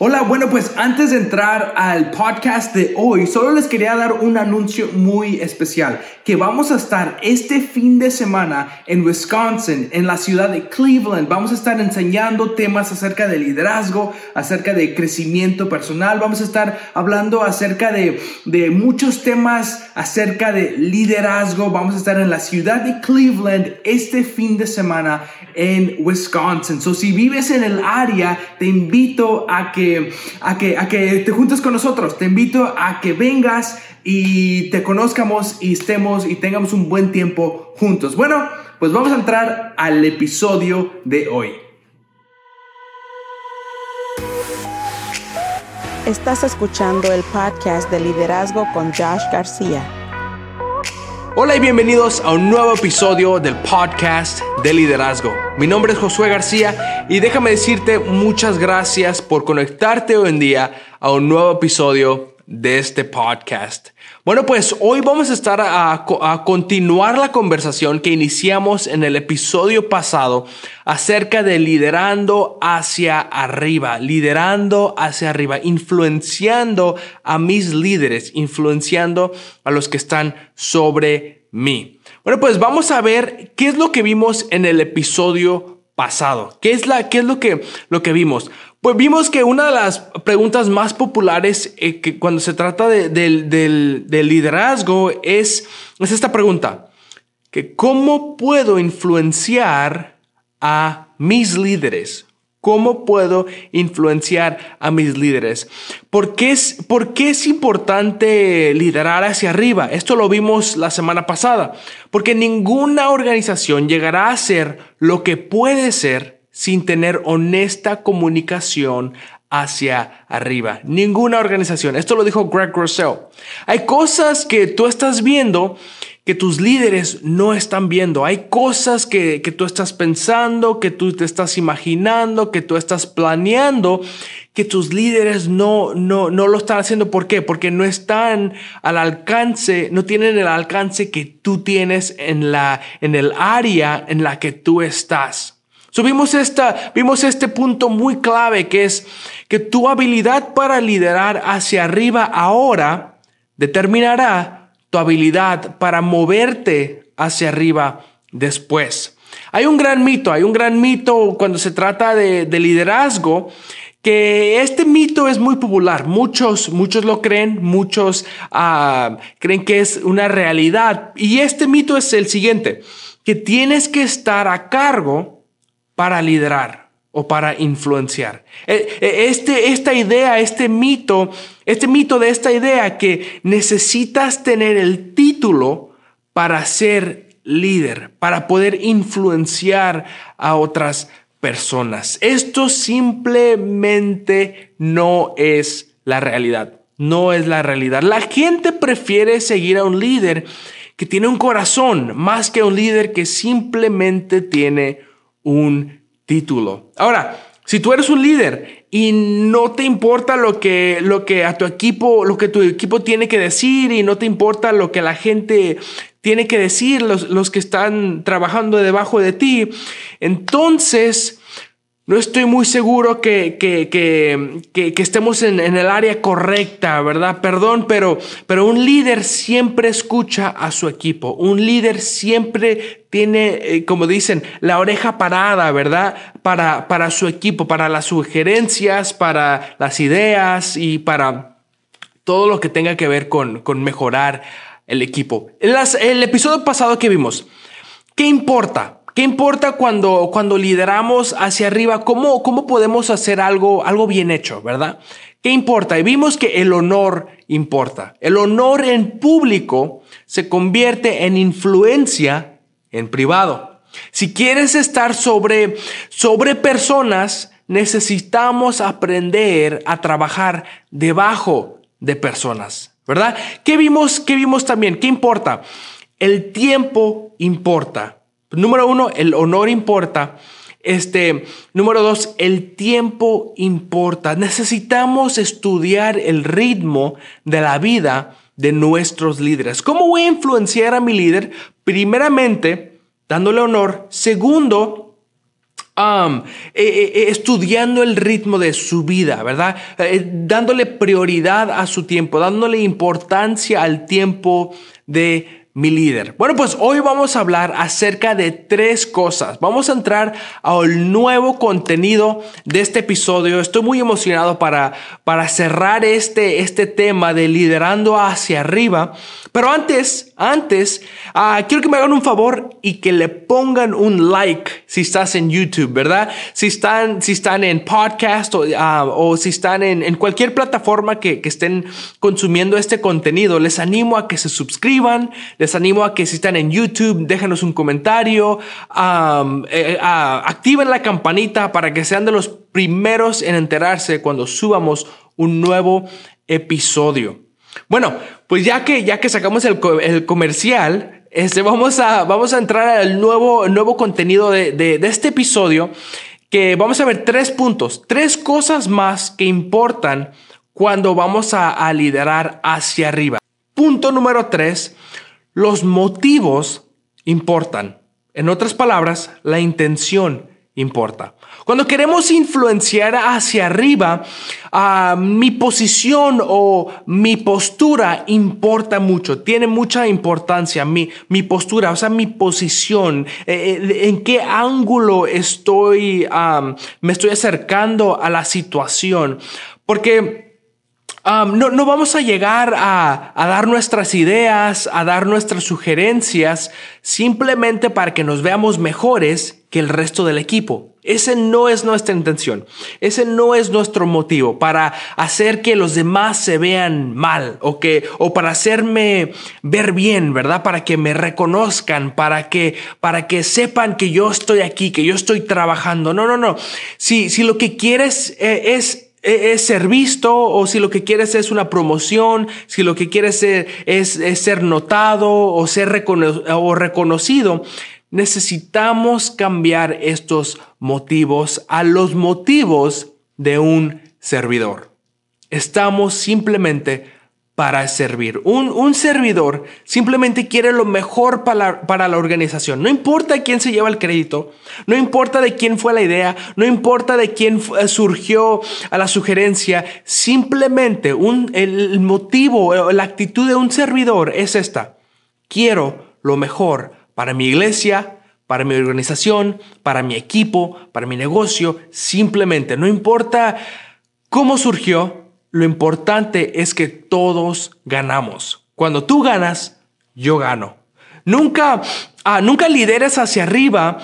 Hola, bueno, pues antes de entrar al podcast de hoy, solo les quería dar un anuncio muy especial, que vamos a estar este fin de semana en Wisconsin, en la ciudad de Cleveland. Vamos a estar enseñando temas acerca de liderazgo, acerca de crecimiento personal, vamos a estar hablando acerca de, de muchos temas acerca de liderazgo. Vamos a estar en la ciudad de Cleveland este fin de semana en Wisconsin. So, si vives en el área, te invito a que a que, a que te juntes con nosotros. Te invito a que vengas y te conozcamos y estemos y tengamos un buen tiempo juntos. Bueno, pues vamos a entrar al episodio de hoy. Estás escuchando el podcast de liderazgo con Josh García. Hola y bienvenidos a un nuevo episodio del podcast de liderazgo. Mi nombre es Josué García y déjame decirte muchas gracias por conectarte hoy en día a un nuevo episodio de este podcast. Bueno, pues hoy vamos a estar a, continuar la conversación que iniciamos en el episodio pasado acerca de liderando hacia arriba, liderando hacia arriba, influenciando a mis líderes, influenciando a los que están sobre mí. Bueno, pues vamos a ver qué es lo que vimos en el episodio pasado. ¿Qué es, la, qué es lo, que, lo que vimos? Pues vimos que una de las preguntas más populares eh, que cuando se trata de, del, liderazgo es, es esta pregunta, que ¿cómo puedo influenciar a mis líderes? ¿Cómo puedo influenciar a mis líderes? ¿Por qué, es, ¿Por qué es importante liderar hacia arriba? Esto lo vimos la semana pasada. Porque ninguna organización llegará a ser lo que puede ser sin tener honesta comunicación hacia arriba. Ninguna organización. Esto lo dijo Greg Rousseau. Hay cosas que tú estás viendo que tus líderes no están viendo. Hay cosas que, que, tú estás pensando, que tú te estás imaginando, que tú estás planeando, que tus líderes no, no, no lo están haciendo. ¿Por qué? Porque no están al alcance, no tienen el alcance que tú tienes en, la, en el área en la que tú estás. Subimos esta, vimos este punto muy clave que es que tu habilidad para liderar hacia arriba ahora determinará tu habilidad para moverte hacia arriba después. Hay un gran mito, hay un gran mito cuando se trata de, liderazgo que este mito es muy popular. Muchos, muchos lo creen, muchos ah, creen que es una realidad. Y este mito es el siguiente, que tienes que estar a cargo para liderar o para influenciar. E, e, este, esta idea, este mito, este mito de esta idea que necesitas tener el título para ser líder, para poder influenciar a otras personas. Esto simplemente no es la realidad. No es la realidad. La gente prefiere seguir a un líder que tiene un corazón más que a un líder que simplemente tiene un título. Ahora, si tú eres un líder y no te importa lo que, lo que a tu equipo, lo que tu equipo tiene que decir y no te importa lo que la gente tiene que decir, los, los que están trabajando debajo de ti, entonces no estoy muy seguro que, que, que, que estemos en, en, el área correcta, ¿verdad? Perdón, pero, pero un líder siempre escucha a su equipo. Un líder siempre tiene, eh, como dicen, la oreja parada, ¿verdad? Para, para su equipo, para las sugerencias, para las ideas y para todo lo que tenga que ver con, con mejorar el equipo. las, el episodio pasado que vimos, ¿qué importa? ¿Qué importa cuando, cuando lideramos hacia arriba? ¿Cómo, ¿Cómo podemos hacer algo, algo bien hecho, verdad? ¿Qué importa? Y vimos que el honor importa. El honor en público se convierte en influencia en privado. Si quieres estar sobre, sobre personas, necesitamos aprender a trabajar debajo de personas, ¿verdad? ¿Qué vimos, qué vimos también? ¿Qué importa? El tiempo importa. Número uno, el honor importa. Este, número dos, el tiempo importa. Necesitamos estudiar el ritmo de la vida de nuestros líderes. ¿Cómo voy a influenciar a mi líder? Primeramente, dándole honor. Segundo, um, eh, eh, estudiando el ritmo de su vida, ¿verdad? Eh, dándole prioridad a su tiempo, dándole importancia al tiempo de mi líder. Bueno, pues hoy vamos a hablar acerca de tres cosas. Vamos a entrar al nuevo contenido de este episodio. Estoy muy emocionado para, para cerrar este, este tema de liderando hacia arriba. Pero antes, antes, uh, quiero que me hagan un favor y que le pongan un like si estás en YouTube, ¿verdad? Si están, si están en podcast o, uh, o si están en, en, cualquier plataforma que, que estén consumiendo este contenido, les animo a que se suscriban. Les animo a que si están en YouTube, déjanos un comentario, um, activen la campanita para que sean de los primeros en enterarse cuando subamos un nuevo episodio. Bueno, pues ya que, ya que sacamos el, comercial, este, vamos, a, vamos a entrar al nuevo, nuevo contenido de, de, este episodio, que vamos a ver tres puntos, tres cosas más que importan cuando vamos a liderar hacia arriba. Punto número tres, los motivos importan. En otras palabras, la intención importa. Cuando queremos influenciar hacia arriba, uh, mi posición o mi postura importa mucho, tiene mucha importancia. Mi, mi postura, o sea, mi posición, eh, eh en qué ángulo estoy, um, me estoy acercando a la situación. Porque No, no, vamos a llegar a, a, dar nuestras ideas, a dar nuestras sugerencias, simplemente para que nos veamos mejores que el resto del equipo. Ese no es nuestra intención. Ese no es nuestro motivo para hacer que los demás se vean mal o que o para hacerme ver bien, ¿verdad? Para que me reconozcan, para que para que sepan que yo estoy aquí, que yo estoy trabajando. No, no, no. Si si lo que quieres eh, es es ser visto o si lo que quieres es una promoción, si lo que quieres es, es, ser notado o ser o reconocido, necesitamos cambiar estos motivos a los motivos de un servidor. Estamos simplemente para servir. Un, un, servidor simplemente quiere lo mejor para la, para la organización. No importa quién se lleva el crédito, no importa de quién fue la idea, no importa de quién surgió a la sugerencia, simplemente un, el motivo, la actitud de un servidor es esta. Quiero lo mejor para mi iglesia, para mi organización, para mi equipo, para mi negocio, simplemente. No importa cómo surgió, lo importante es que todos ganamos. Cuando tú ganas, yo gano. Nunca, uh, nunca lideres hacia arriba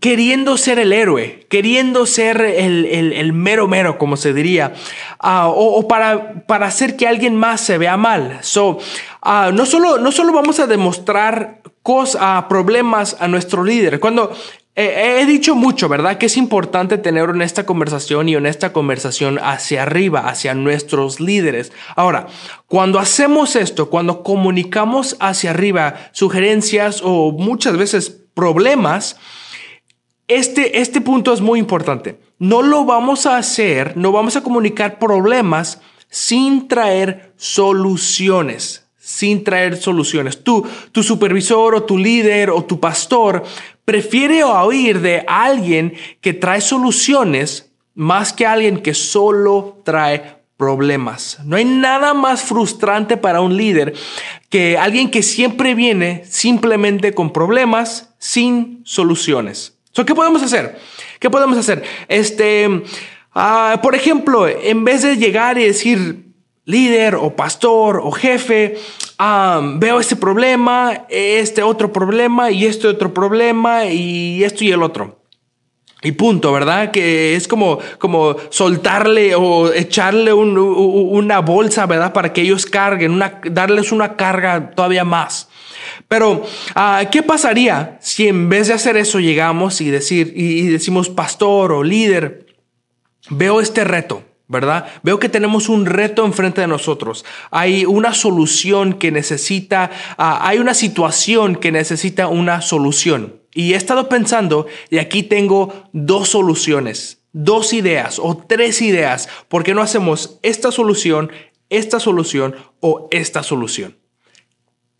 queriendo ser el héroe, queriendo ser el, el, mero mero, como se diría, o, o, para, para hacer que alguien más se vea mal. So, uh, no, solo, no solo vamos a demostrar cosas, problemas a nuestro líder. Cuando He dicho mucho, ¿verdad? Que es importante tener honesta conversación y honesta conversación hacia arriba, hacia nuestros líderes. Ahora, cuando hacemos esto, cuando comunicamos hacia arriba sugerencias o muchas veces problemas, este, este punto es muy importante. No lo vamos a hacer, no vamos a comunicar problemas sin traer soluciones sin traer soluciones. Tú, tu supervisor o tu líder o tu pastor prefiere oír de alguien que trae soluciones más que alguien que solo trae problemas. No hay nada más frustrante para un líder que alguien que siempre viene simplemente con problemas sin soluciones. ¿qué podemos hacer? ¿Qué podemos hacer? Este, uh, por ejemplo, en vez de llegar y decir, líder o pastor o jefe, veo este problema, este otro problema y este otro problema y esto y el otro. Y punto, ¿verdad? Que es como, como soltarle o echarle una bolsa, ¿verdad? Para que ellos carguen, una, darles una carga todavía más. Pero, ah, ¿qué pasaría si en vez de hacer eso llegamos y decir, y decimos pastor o líder, veo este reto? ¿Verdad? Veo que tenemos un reto enfrente de nosotros. Hay una solución que necesita, uh, hay una situación que necesita una solución. Y he estado pensando, y aquí tengo dos soluciones, dos ideas o tres ideas. ¿Por qué no hacemos esta solución, esta solución o esta solución?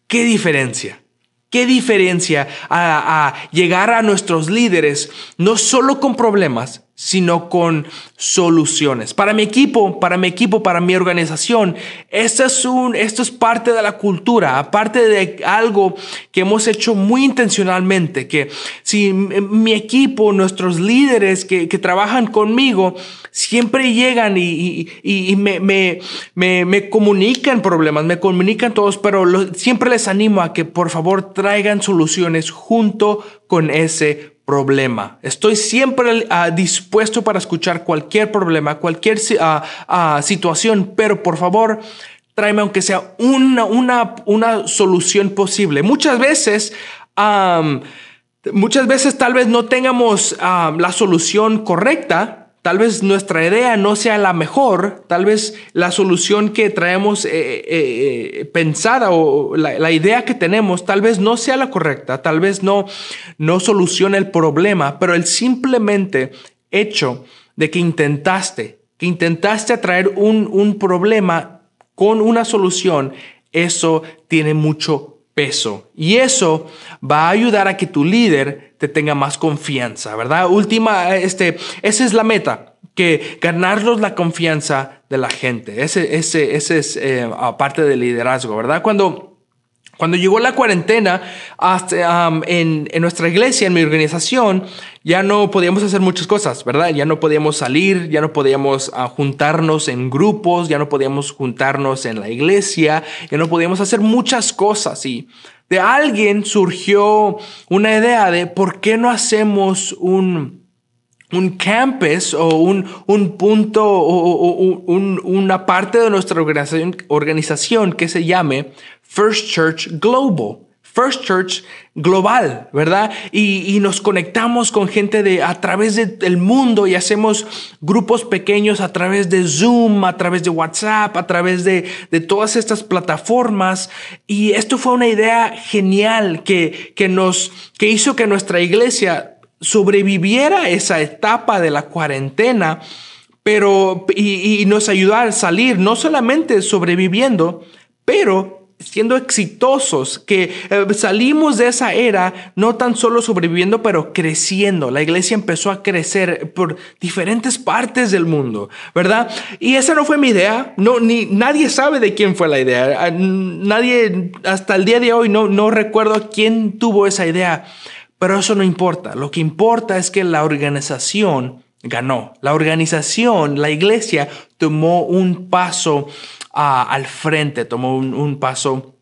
¿Qué diferencia? qué diferencia a llegar a nuestros líderes, no solo con problemas, sino con soluciones. Para mi equipo, para mi equipo, para mi organización, esto es, un, esto es parte de la cultura, aparte de algo que hemos hecho muy intencionalmente, que si mi equipo, nuestros líderes que, que trabajan conmigo, siempre llegan y, y, y me, me, me, me, comunican problemas, me comunican todos, pero siempre les animo a que por favor traigan soluciones junto con ese problema. Estoy siempre uh, dispuesto para escuchar cualquier problema, cualquier uh, uh, situación, pero por favor, tráeme aunque sea una, una, una solución posible. Muchas veces, muchas veces tal vez no tengamos la solución correcta, Tal vez nuestra idea no sea la mejor, tal vez la solución que traemos eh, eh, eh, pensada o la, idea que tenemos tal vez no sea la correcta, tal vez no, no solucione el problema, pero el simplemente hecho de que intentaste, que intentaste atraer un, un problema con una solución, eso tiene mucho peso. Y eso va a ayudar a que tu líder te tenga más confianza, ¿verdad? Última, este, esa es la meta, que ganarlos la confianza de la gente. Ese, ese, ese es eh, parte del liderazgo, ¿verdad? Cuando cuando llegó la cuarentena hasta, en, en, nuestra iglesia, en mi organización, ya no podíamos hacer muchas cosas, ¿verdad? Ya no podíamos salir, ya no podíamos uh, juntarnos en grupos, ya no podíamos juntarnos en la iglesia, ya no podíamos hacer muchas cosas. Y de alguien surgió una idea de por qué no hacemos un, un campus o un, un punto o, un, una parte de nuestra organización, organización que se llame First Church Global. First Church global, ¿verdad? Y, y, nos conectamos con gente de a través del mundo y hacemos grupos pequeños a través de Zoom, a través de WhatsApp, a través de, de todas estas plataformas. Y esto fue una idea genial que, que nos, que hizo que nuestra iglesia sobreviviera esa etapa de la cuarentena, pero y, y nos ayudó a salir no solamente sobreviviendo, pero siendo exitosos, que eh, salimos de esa era no tan solo sobreviviendo, pero creciendo. La iglesia empezó a crecer por diferentes partes del mundo, ¿verdad? Y esa no fue mi idea, no, ni nadie sabe de quién fue la idea. Ah, nadie, hasta el día de hoy, no, no recuerdo quién tuvo esa idea, pero eso no importa. Lo que importa es que la organización ganó. La organización, la iglesia, tomó un paso al frente, tomó un, paso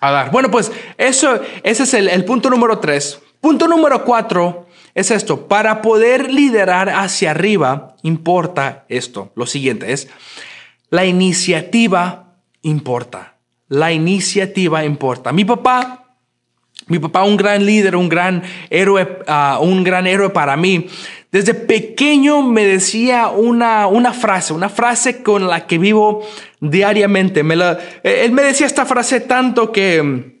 a dar. Bueno, pues eso, ese es el, punto número tres. Punto número cuatro es esto. Para poder liderar hacia arriba, importa esto. Lo siguiente es, la iniciativa importa. La iniciativa importa. Mi papá mi papá, un gran líder, un gran héroe, ah, un gran héroe para mí. Desde pequeño me decía una, una frase, una frase con la que vivo diariamente. Me la, eh, él me decía esta frase tanto que,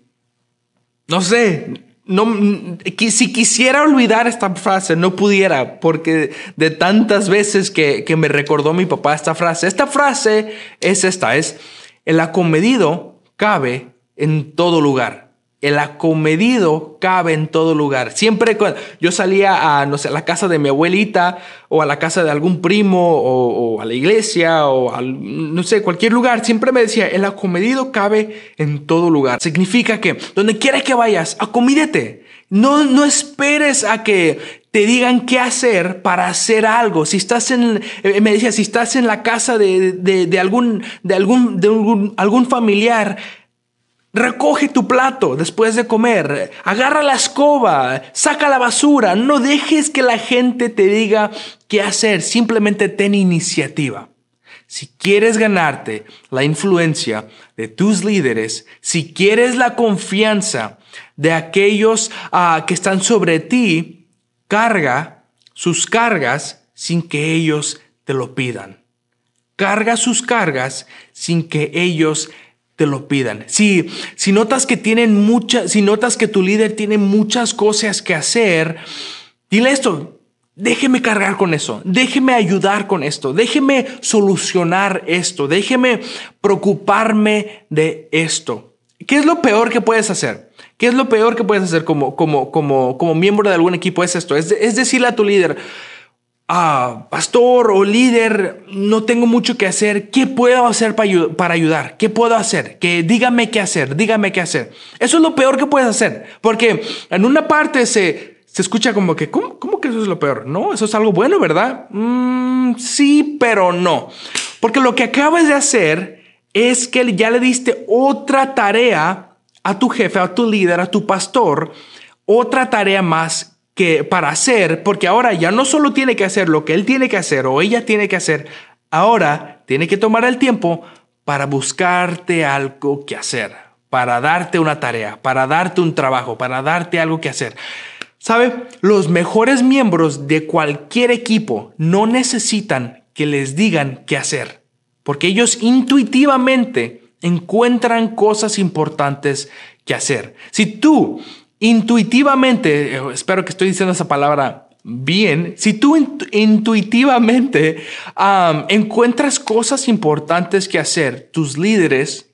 no sé, no, si quisiera olvidar esta frase, no pudiera, porque de tantas veces que, que me recordó mi papá esta frase. Esta frase es esta, es, el acomedido cabe en todo lugar el acomedido cabe en todo lugar. Siempre cuando yo salía a, no sé, a la casa de mi abuelita o a la casa de algún primo o, a la iglesia o a, no sé, cualquier lugar, siempre me decía, el acomedido cabe en todo lugar. Significa que donde quiera que vayas, acomídete. No, no esperes a que te digan qué hacer para hacer algo. Si estás en, eh, me decía, si estás en la casa de, de, algún, de algún, de algún, algún familiar, Recoge tu plato después de comer, agarra la escoba, saca la basura, no dejes que la gente te diga qué hacer, simplemente ten iniciativa. Si quieres ganarte la influencia de tus líderes, si quieres la confianza de aquellos ah, que están sobre ti, carga sus cargas sin que ellos te lo pidan. Carga sus cargas sin que ellos te lo pidan. Si, si notas que tienen muchas, si notas que tu líder tiene muchas cosas que hacer, dile esto, déjeme cargar con eso, déjeme ayudar con esto, déjeme solucionar esto, déjeme preocuparme de esto. ¿Qué es lo peor que puedes hacer? ¿Qué es lo peor que puedes hacer como, como, como, como miembro de algún equipo? Es esto, es, es decirle a tu líder, ah, pastor o líder, no tengo mucho que hacer, ¿qué puedo hacer para, ayudar? ¿Qué puedo hacer? Que dígame qué hacer, dígame qué hacer. Eso es lo peor que puedes hacer, porque en una parte se, se escucha como que, ¿cómo, ¿cómo, que eso es lo peor? No, eso es algo bueno, ¿verdad? Mm, sí, pero no. Porque lo que acabas de hacer es que ya le diste otra tarea a tu jefe, a tu líder, a tu pastor, otra tarea más que para hacer, porque ahora ya no solo tiene que hacer lo que él tiene que hacer o ella tiene que hacer, ahora tiene que tomar el tiempo para buscarte algo que hacer, para darte una tarea, para darte un trabajo, para darte algo que hacer. ¿Sabe? Los mejores miembros de cualquier equipo no necesitan que les digan qué hacer, porque ellos intuitivamente encuentran cosas importantes que hacer. Si tú intuitivamente, eh, espero que estoy diciendo esa palabra bien, si tú intuitivamente encuentras cosas importantes que hacer, tus líderes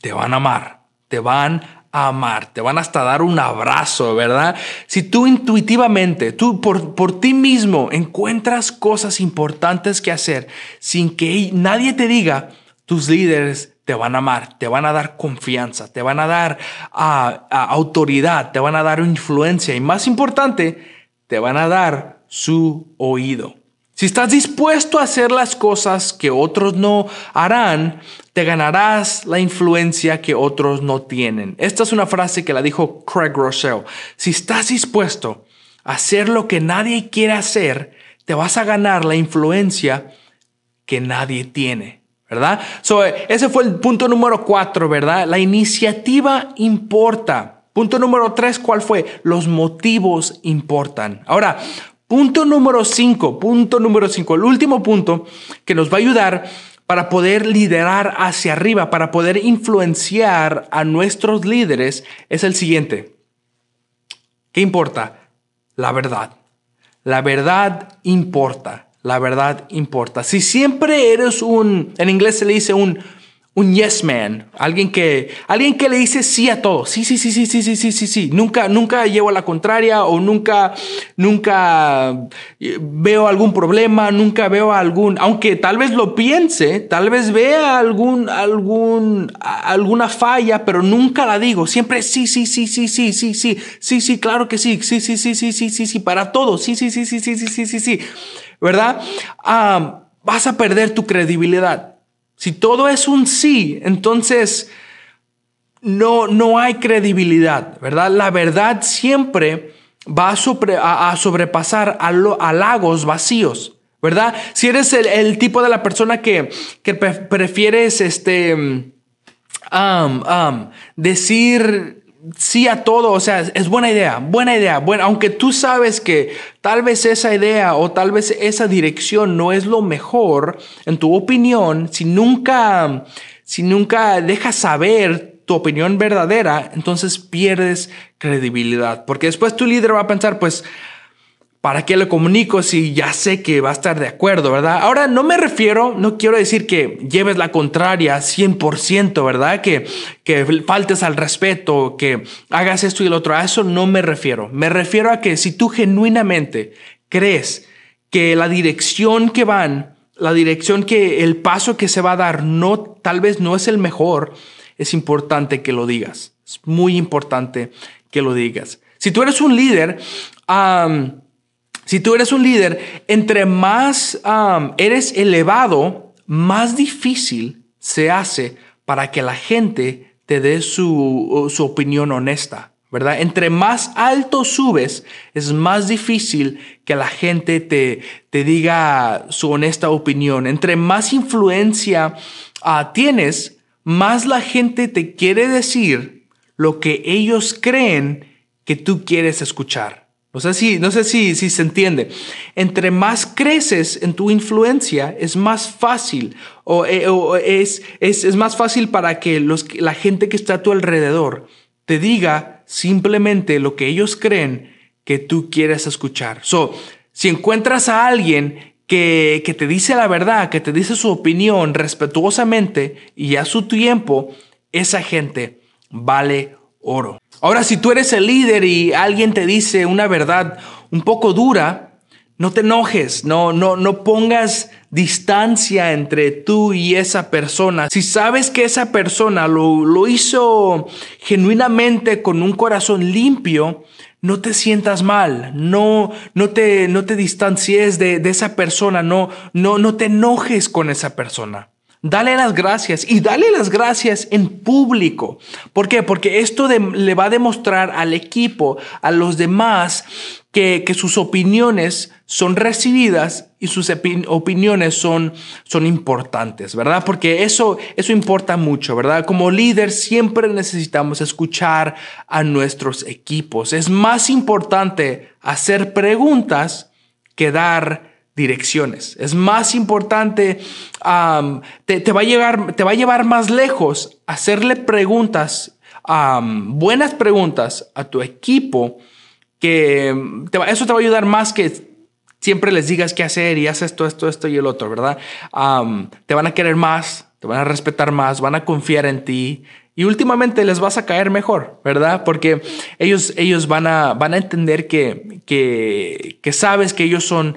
te van a amar, te van a amar, te van hasta dar un abrazo, ¿verdad? Si tú intuitivamente, tú por, por ti mismo encuentras cosas importantes que hacer sin que nadie te diga, tus líderes te van a amar, te van a dar confianza, te van a dar ah, ah, autoridad, te van a dar influencia y más importante, te van a dar su oído. Si estás dispuesto a hacer las cosas que otros no harán, te ganarás la influencia que otros no tienen. Esta es una frase que la dijo Craig Rochelle. Si estás dispuesto a hacer lo que nadie quiere hacer, te vas a ganar la influencia que nadie tiene. ¿Verdad? So, ese fue el punto número cuatro, ¿verdad? La iniciativa importa. Punto número tres, ¿cuál fue? Los motivos importan. Ahora, punto número cinco, punto número cinco, el último punto que nos va a ayudar para poder liderar hacia arriba, para poder influenciar a nuestros líderes, es el siguiente. ¿Qué importa? La verdad. La verdad importa la verdad importa. Si siempre eres un, en inglés se le dice un, un yes man, alguien que, alguien que le dice sí a todo, sí, sí, sí, sí, sí, sí, sí, sí, sí, nunca, nunca llevo a la contraria o nunca, nunca eh, veo algún problema, nunca veo algún, aunque tal vez lo piense, tal vez vea algún, algún, alguna falla, pero nunca la digo, siempre sí, sí, sí, sí, sí, sí, sí, sí, sí, claro que sí, sí, sí, sí, sí, sí, sí, sí, para todo, sí, sí, sí, sí, sí, sí, sí, sí, sí. ¿verdad? vas a perder tu credibilidad. Si todo es un sí, entonces no, no hay credibilidad, ¿verdad? La verdad siempre va a, sobrepasar a, lagos vacíos, ¿verdad? Si eres el, tipo de la persona que, que prefieres este, decir sí a todo, o sea, es buena idea, buena idea, bueno, aunque tú sabes que tal vez esa idea o tal vez esa dirección no es lo mejor, en tu opinión, si nunca, si nunca dejas saber tu opinión verdadera, entonces pierdes credibilidad, porque después tu líder va a pensar, pues, ¿Para qué le comunico si ya sé que va a estar de acuerdo, verdad? Ahora, no me refiero, no quiero decir que lleves la contraria 100%, ¿verdad? Que, que faltes al respeto, que hagas esto y el otro. A eso no me refiero. Me refiero a que si tú genuinamente crees que la dirección que van, la dirección que el paso que se va a dar, no, tal vez no es el mejor, es importante que lo digas. Es muy importante que lo digas. Si tú eres un líder, si tú eres un líder, entre más eres elevado, más difícil se hace para que la gente te dé su, su opinión honesta. ¿verdad? Entre más alto subes, es más difícil que la gente te, te diga su honesta opinión. Entre más influencia ah, tienes, más la gente te quiere decir lo que ellos creen que tú quieres escuchar. No sé si, no sé si, si se entiende. Entre más creces en tu influencia, es más fácil o, eh, es, es, es, más fácil para que los, la gente que está a tu alrededor te diga simplemente lo que ellos creen que tú quieres escuchar. So, si encuentras a alguien que, que te dice la verdad, que te dice su opinión respetuosamente y a su tiempo, esa gente vale oro. Ahora, si tú eres el líder y alguien te dice una verdad un poco dura, no te enojes, no, no, no pongas distancia entre tú y esa persona. Si sabes que esa persona lo, lo hizo genuinamente con un corazón limpio, no te sientas mal, no, no, te, no te distancies de, de esa persona, no, no, no te enojes con esa persona. Dale las gracias y dale las gracias en público. ¿Por qué? Porque esto le va a demostrar al equipo, a los demás, que, que sus opiniones son recibidas y sus opiniones son, son importantes, ¿verdad? Porque eso, eso importa mucho, ¿verdad? Como líder siempre necesitamos escuchar a nuestros equipos. Es más importante hacer preguntas que dar direcciones. Es más importante, te, va a llevar, te va a llevar más lejos hacerle preguntas, buenas preguntas a tu equipo, que eso te va a ayudar más que siempre les digas qué hacer y haces esto, esto, esto y el otro, ¿verdad? te van a querer más, te van a respetar más, van a confiar en ti y últimamente les vas a caer mejor, ¿verdad? Porque ellos, ellos van, a, van a entender que, que, que sabes que ellos son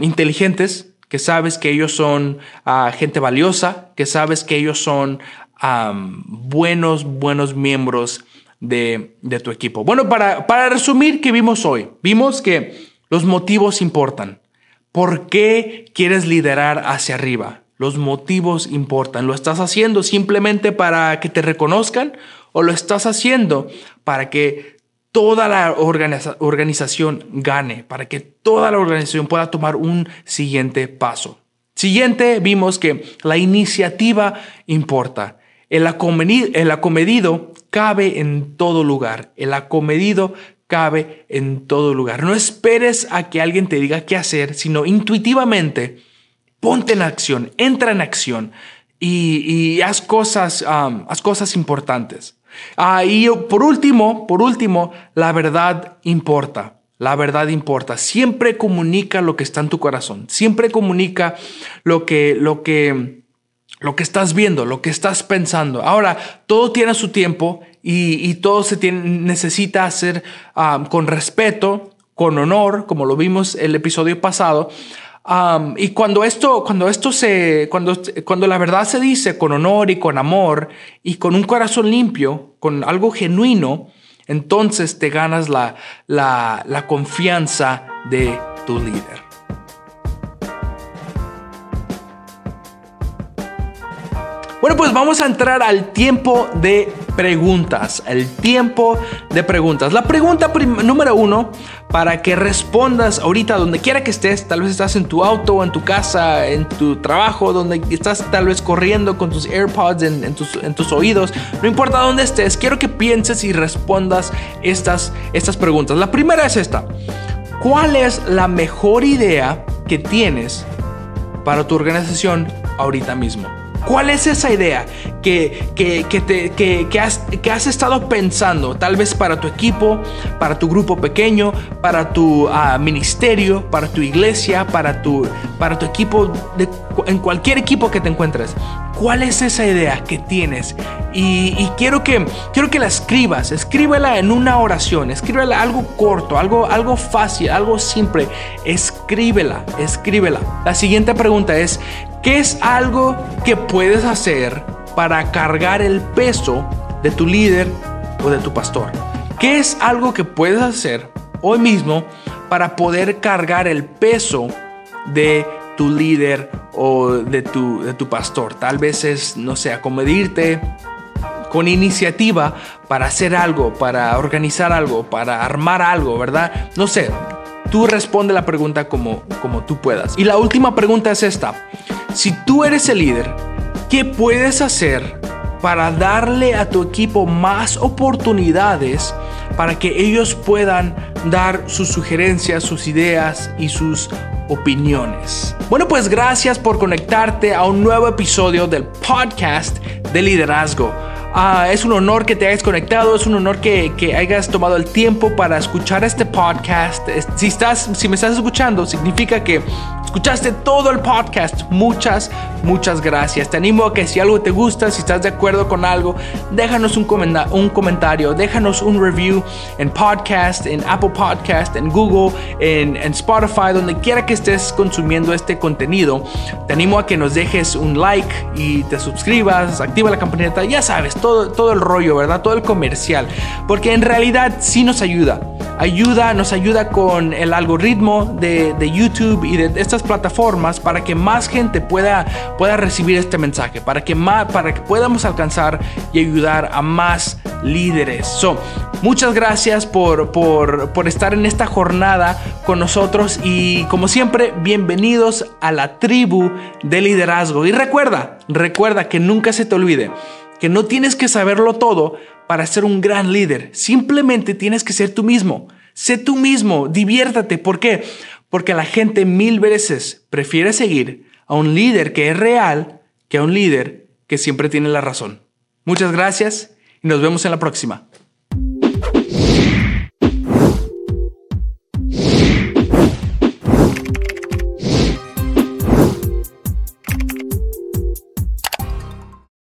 inteligentes, que sabes que ellos son ah, gente valiosa, que sabes que ellos son buenos, buenos miembros de, tu equipo. Bueno, para, para resumir, ¿qué vimos hoy? Vimos que los motivos importan. ¿Por qué quieres liderar hacia arriba? Los motivos importan. ¿Lo estás haciendo simplemente para que te reconozcan o lo estás haciendo para que toda la organización gane, para que toda la organización pueda tomar un siguiente paso. Siguiente, vimos que la iniciativa importa. El acomedido, el acomedido cabe en todo lugar. El acomedido cabe en todo lugar. No esperes a que alguien te diga qué hacer, sino intuitivamente ponte en acción, entra en acción y, haz, cosas, haz cosas importantes. Ah, y por último, por último, la verdad importa. La verdad importa. Siempre comunica lo que está en tu corazón. Siempre comunica lo que, lo que, lo que estás viendo, lo que estás pensando. Ahora, todo tiene su tiempo y, todo se tiene, necesita hacer ah, con respeto, con honor, como lo vimos el episodio pasado y cuando esto, cuando esto se, cuando, cuando la verdad se dice con honor y con amor y con un corazón limpio, con algo genuino, entonces te ganas la, la, la confianza de tu líder. Bueno, pues vamos a entrar al tiempo de preguntas. El tiempo de preguntas. La pregunta número uno para que respondas ahorita donde quiera que estés, tal vez estás en tu auto, en tu casa, en tu trabajo, donde estás tal vez corriendo con tus AirPods en, tus, en tus, oídos, no importa dónde estés, quiero que pienses y respondas estas, estas preguntas. La primera es esta, ¿cuál es la mejor idea que tienes para tu organización ahorita mismo? ¿Cuál es esa idea que, que, te, que, has, que, has, estado pensando? Tal vez para tu equipo, para tu grupo pequeño, para tu ah, ministerio, para tu iglesia, para tu, para tu equipo, de, en cualquier equipo que te encuentres. ¿Cuál es esa idea que tienes? Y, quiero, que, quiero que la escribas, escríbela en una oración, escríbela algo corto, algo, algo fácil, algo simple. Escríbela, escríbela. La siguiente pregunta es, ¿Qué es algo que puedes hacer para cargar el peso de tu líder o de tu pastor? ¿Qué es algo que puedes hacer hoy mismo para poder cargar el peso de tu líder o de tu, de tu pastor? Tal vez es, no sé, acomedirte con iniciativa para hacer algo, para organizar algo, para armar algo, ¿verdad? No sé, tú responde la pregunta como, como tú puedas. Y la última pregunta es esta. Si tú eres el líder, ¿qué puedes hacer para darle a tu equipo más oportunidades para que ellos puedan dar sus sugerencias, sus ideas y sus opiniones? Bueno, pues gracias por conectarte a un nuevo episodio del podcast de liderazgo. Ah, es un honor que te hayas conectado, es un honor que, que, hayas tomado el tiempo para escuchar este podcast. Si, estás, si me estás escuchando, significa que escuchaste todo el podcast, muchas, muchas gracias. Te animo a que si algo te gusta, si estás de acuerdo con algo, déjanos un, un comentario, déjanos un review en podcast, en Apple Podcast, en Google, en, en Spotify, donde quiera que estés consumiendo este contenido. Te animo a que nos dejes un like y te suscribas, activa la campanita, ya sabes, todo, todo el rollo, ¿verdad? Todo el comercial, porque en realidad sí nos ayuda ayuda, nos ayuda con el algoritmo de, YouTube y de estas plataformas para que más gente pueda, pueda recibir este mensaje, para que, más, para que podamos alcanzar y ayudar a más líderes. So, muchas gracias por, por, por estar en esta jornada con nosotros y como siempre, bienvenidos a la tribu de liderazgo. Y recuerda, recuerda que nunca se te olvide que no tienes que saberlo todo para ser un gran líder. Simplemente tienes que ser tú mismo. Sé tú mismo, diviértate. ¿Por qué? Porque la gente mil veces prefiere seguir a un líder que es real que a un líder que siempre tiene la razón. Muchas gracias y nos vemos en la próxima.